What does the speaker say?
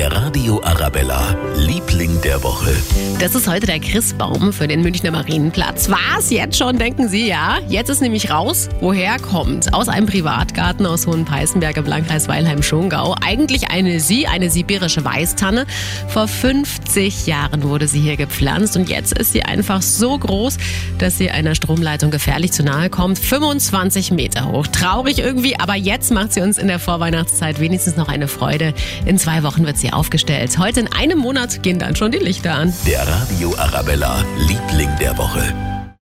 Der Radio Arabella, Liebling der Woche. Das ist heute der Christbaum für den Münchner Marienplatz. Was? Jetzt schon, denken Sie? Ja. Jetzt ist nämlich raus, woher kommt. Aus einem Privatgarten aus Hohenpeißenberg im Landkreis Weilheim-Schongau. Eigentlich eine Sie, eine sibirische Weißtanne. Vor 50 Jahren wurde sie hier gepflanzt und jetzt ist sie einfach so groß, dass sie einer Stromleitung gefährlich zu nahe kommt. 25 Meter hoch. Traurig irgendwie, aber jetzt macht sie uns in der Vorweihnachtszeit wenigstens noch eine Freude. In zwei Wochen wird sie aufgestellt. Heute in einem Monat gehen dann schon die Lichter an. Der Radio Arabella, Liebling der Woche.